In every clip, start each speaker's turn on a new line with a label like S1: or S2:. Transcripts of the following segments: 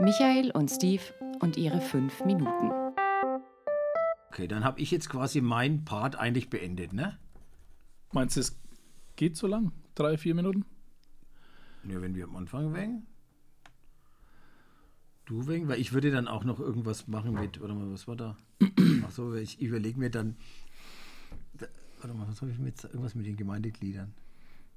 S1: Michael und Steve und ihre fünf Minuten.
S2: Okay, dann habe ich jetzt quasi meinen Part eigentlich beendet, ne?
S3: Meinst du, es geht so lang? Drei, vier Minuten?
S2: Ja, wenn wir am Anfang wegen. Du wegen, weil ich würde dann auch noch irgendwas machen mit, warte mal, was war da? Ach so, ich überlege mir dann, da, warte mal, was habe ich mit, irgendwas mit den Gemeindegliedern?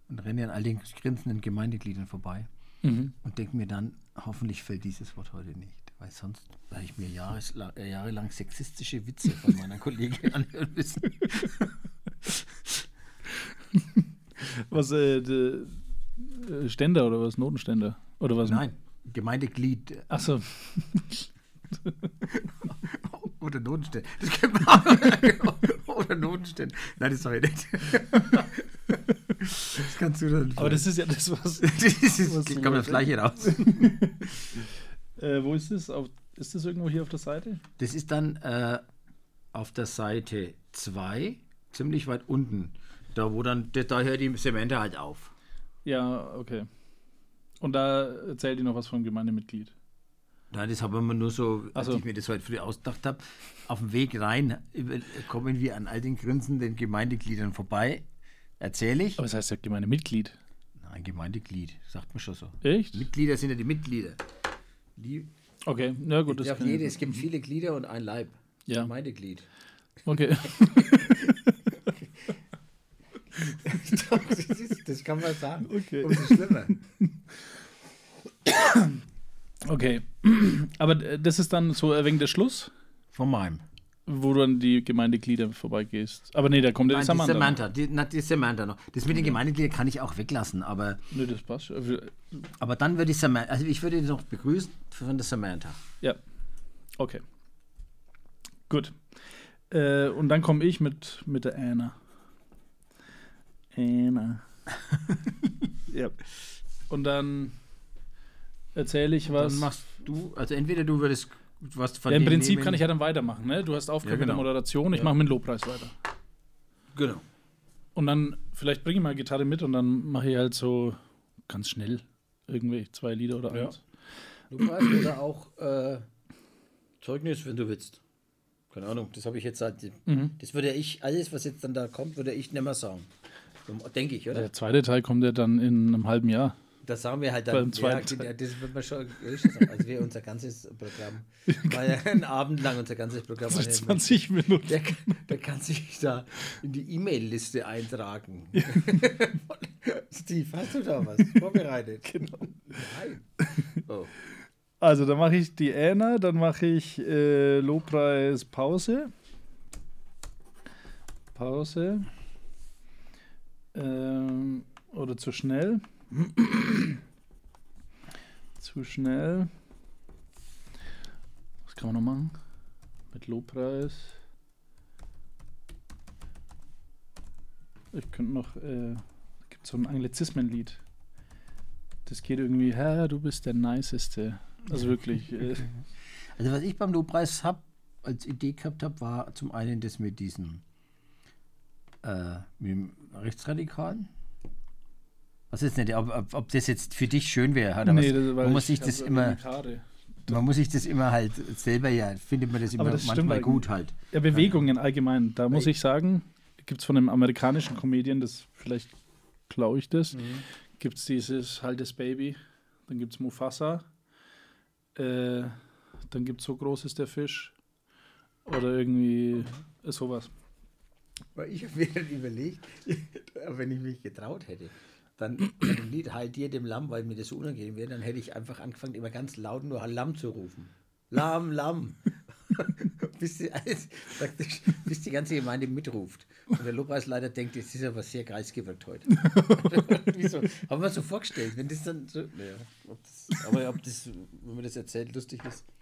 S2: Und renne an all den grinsenden Gemeindegliedern vorbei
S3: Mhm.
S2: und denke mir dann, hoffentlich fällt dieses Wort heute nicht. Weil sonst werde ich mir jahresla- äh, jahrelang sexistische Witze von meiner Kollegin anhören müssen.
S3: Was, äh, de, äh, Ständer oder was? Notenständer? Oder was?
S2: Nein, Gemeindeglied
S3: Ach so.
S2: Oder Notenstellen. Das auch. Oder Notenstellen. Nein, das sage ich nicht. Das kannst du dann.
S3: Aber das ist ja das, was.
S2: das ist, kommt das gleiche raus.
S3: Äh, wo ist das? Auf, ist das irgendwo hier auf der Seite?
S2: Das ist dann äh, auf der Seite 2, ziemlich weit unten. Da, wo dann, da, hört die Semente halt auf.
S3: Ja, okay. Und da erzählt ihr noch was vom Gemeindemitglied.
S2: Nein, das haben wir nur so, als
S3: so.
S2: ich mir das heute früh ausgedacht habe. Auf dem Weg rein über- kommen wir an all den grinsenden Gemeindegliedern vorbei. Erzähle ich.
S3: Aber es heißt ja Gemeindemitglied.
S2: Nein, Gemeindeglied, sagt man schon so.
S3: Echt?
S2: Mitglieder sind ja die Mitglieder. Die,
S3: Okay, na gut.
S2: das
S3: Das
S2: jede, es gibt viele Glieder und ein Leib.
S3: Ja.
S2: Gemeindeglied.
S3: Okay.
S2: das, ist, das kann man sagen.
S3: Okay.
S2: Umso schlimmer.
S3: Okay. Aber äh, das ist dann so wegen der Schluss,
S2: Von meinem.
S3: Wo du an die Gemeindeglieder vorbeigehst. Aber nee, da kommt der
S2: Nein, die
S3: Samantha.
S2: Samantha. Die, na, die Samantha noch. Das mit den Gemeindegliedern kann ich auch weglassen, aber,
S3: Nee, das passt. Also,
S2: aber dann würde ich Samantha, also ich würde ihn noch begrüßen von der Samantha.
S3: Ja. Okay. Gut. Äh, und dann komme ich mit, mit der Anna. Anna. ja. Und dann erzähle ich was.
S2: Dann machst du, also entweder du würdest was von
S3: ja, Im Prinzip
S2: nehmen-
S3: kann ich ja dann weitermachen. Ne? Du hast Aufgabe
S2: Ja, genau.
S3: mit der Moderation, ich
S2: Ja.
S3: mache mit dem Lobpreis weiter.
S2: Genau.
S3: Und dann, vielleicht bringe ich mal Gitarre mit und dann mache ich halt so ganz schnell irgendwie zwei Lieder oder
S2: Ja.
S3: eins.
S2: Du weißt oder auch äh, Zeugnis, wenn du willst. Keine Ahnung, das habe ich jetzt halt.
S3: Mhm.
S2: Das würde ich, alles, was jetzt dann da kommt, würde ich nicht mehr sagen. Denke ich, oder?
S3: Der zweite Teil kommt ja dann in einem halben Jahr.
S2: Das sagen wir halt dann.
S3: Beim zweiten
S2: ja, das wird man schon sagen. Also wir unser ganzes Programm, war ja ein Abend lang unser ganzes Programm. war ja-
S3: 20 Minuten.
S2: Der, der kann sich da in die E-Mail-Liste eintragen. Steve, hast du da was vorbereitet? Genau. Nein. Oh.
S3: Also, dann mache ich die Anna, dann mache ich äh, Lobpreis Pause. Pause. Ähm, oder zu schnell. zu schnell. Was kann man noch machen? Mit Lobpreis. Ich könnte noch. Äh, gibt so ein Anglizismenlied. Das geht irgendwie, Herr, du bist der Niceste. Also wirklich. Äh,
S2: Also was ich beim Lobpreis hab, als Idee gehabt habe, war zum einen das mit diesem äh, mit dem Rechtsradikalen. Was jetzt nicht, ob, ob, ob das jetzt für dich schön wäre, oder
S3: nee,
S2: was? man muss
S3: ich
S2: sich das
S3: so
S2: immer, man muss sich das immer halt selber ja, findet man das immer
S3: das
S2: manchmal gut halt.
S3: Ja, Bewegungen allgemein. Da muss ich sagen, gibt es von einem amerikanischen Comedian, das vielleicht klaue ich das, gibt es dieses Haltes Baby, dann gibt es Mufasa, äh, dann gibt es So groß ist der Fisch oder irgendwie sowas.
S2: Weil ich habe mir dann überlegt, wenn ich mich getraut hätte, dann dem Lied Halt dir dem Lamm, weil mir das so unangenehm wäre, dann hätte ich einfach angefangen, immer ganz laut nur Lamm zu rufen. Lamm, Lamm. bis, die, alles, praktisch, bis die ganze Gemeinde mitruft. Und der Lobpreisleiter denkt, das ist aber sehr kreisgewirkt heute. Wieso? Haben wir so vorgestellt, wenn das dann so. Naja, ob das, aber ob das, wenn man das erzählt, lustig ist,